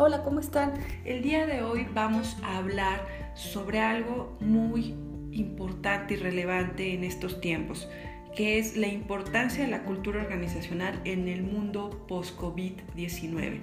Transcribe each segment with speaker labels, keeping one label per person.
Speaker 1: Hola, ¿cómo están? El día de hoy vamos a hablar sobre algo muy importante y relevante en estos tiempos, que es la importancia de la cultura organizacional en el mundo post-COVID-19.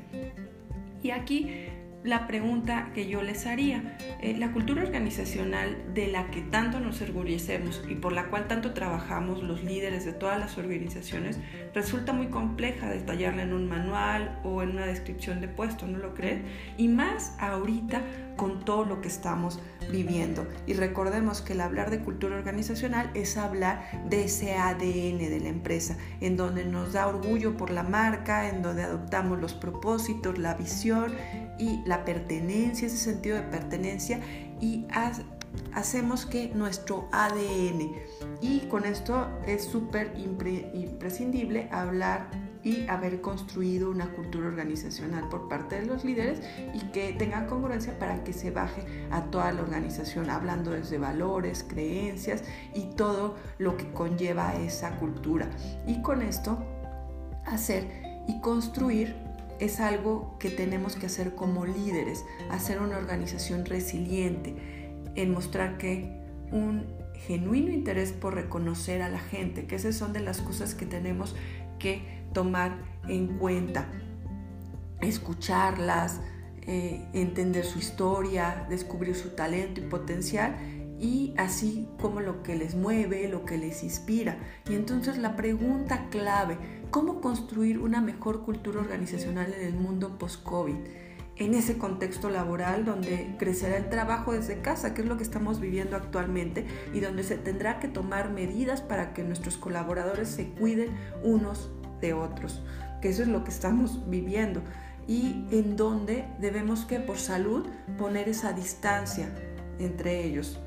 Speaker 1: Y aquí la pregunta que yo les haría. Eh, la cultura organizacional de la que tanto nos orgullecemos y por la cual tanto trabajamos los líderes de todas las organizaciones resulta muy compleja detallarla en un manual o en una descripción de puesto, ¿no lo creen? Y más ahorita con todo lo que estamos viviendo. Y recordemos que el hablar de cultura organizacional es hablar de ese ADN de la empresa, en donde nos da orgullo por la marca, en donde adoptamos los propósitos, la visión y la pertenencia, ese sentido de pertenencia y hacemos que nuestro ADN y con esto es súper imprescindible hablar y haber construido una cultura organizacional por parte de los líderes y que tenga congruencia para que se baje a toda la organización, hablando desde valores, creencias y todo lo que conlleva esa cultura. Y con esto hacer y construir es algo que tenemos que hacer como líderes, hacer una organización resiliente, en mostrar que un genuino interés por reconocer a la gente, que esas son de las cosas que tenemos que tomar en cuenta, escucharlas, eh, entender su historia, descubrir su talento y potencial y así como lo que les mueve, lo que les inspira. Y entonces la pregunta clave, ¿cómo construir una mejor cultura organizacional en el mundo post-COVID? En ese contexto laboral donde crecerá el trabajo desde casa, que es lo que estamos viviendo actualmente, y donde se tendrá que tomar medidas para que nuestros colaboradores se cuiden unos de otros, que eso es lo que estamos viviendo, y en donde debemos que por salud poner esa distancia entre ellos.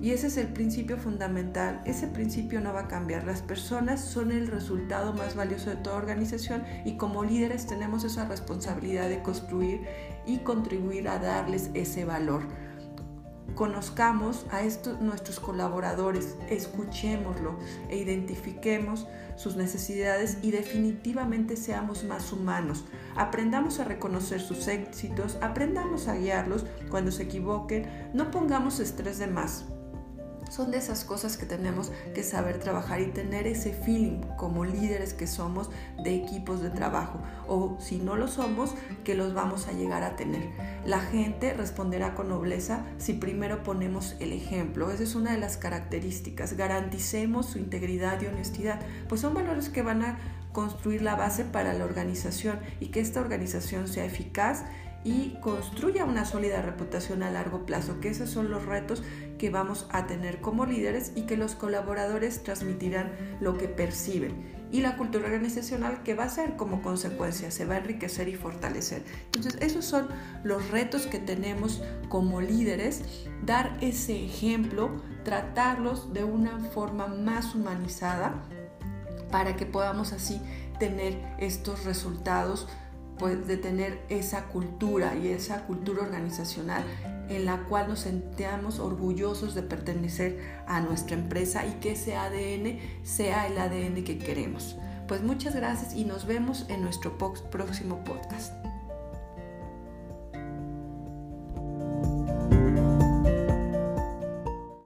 Speaker 1: Y ese es el principio fundamental. Ese principio no va a cambiar. Las personas son el resultado más valioso de toda organización y como líderes tenemos esa responsabilidad de construir y contribuir a darles ese valor. Conozcamos a estos nuestros colaboradores, escuchémoslo e identifiquemos sus necesidades y definitivamente seamos más humanos. Aprendamos a reconocer sus éxitos, aprendamos a guiarlos cuando se equivoquen, no pongamos estrés de más son de esas cosas que tenemos que saber trabajar y tener ese feeling como líderes que somos de equipos de trabajo o si no lo somos, que los vamos a llegar a tener. La gente responderá con nobleza si primero ponemos el ejemplo. Esa es una de las características. Garanticemos su integridad y honestidad, pues son valores que van a construir la base para la organización y que esta organización sea eficaz y construya una sólida reputación a largo plazo, que esos son los retos que vamos a tener como líderes y que los colaboradores transmitirán lo que perciben. Y la cultura organizacional que va a ser como consecuencia, se va a enriquecer y fortalecer. Entonces, esos son los retos que tenemos como líderes, dar ese ejemplo, tratarlos de una forma más humanizada para que podamos así tener estos resultados pues, de tener esa cultura y esa cultura organizacional en la cual nos sentamos orgullosos de pertenecer a nuestra empresa y que ese ADN sea el ADN que queremos. Pues muchas gracias y nos vemos en nuestro próximo podcast.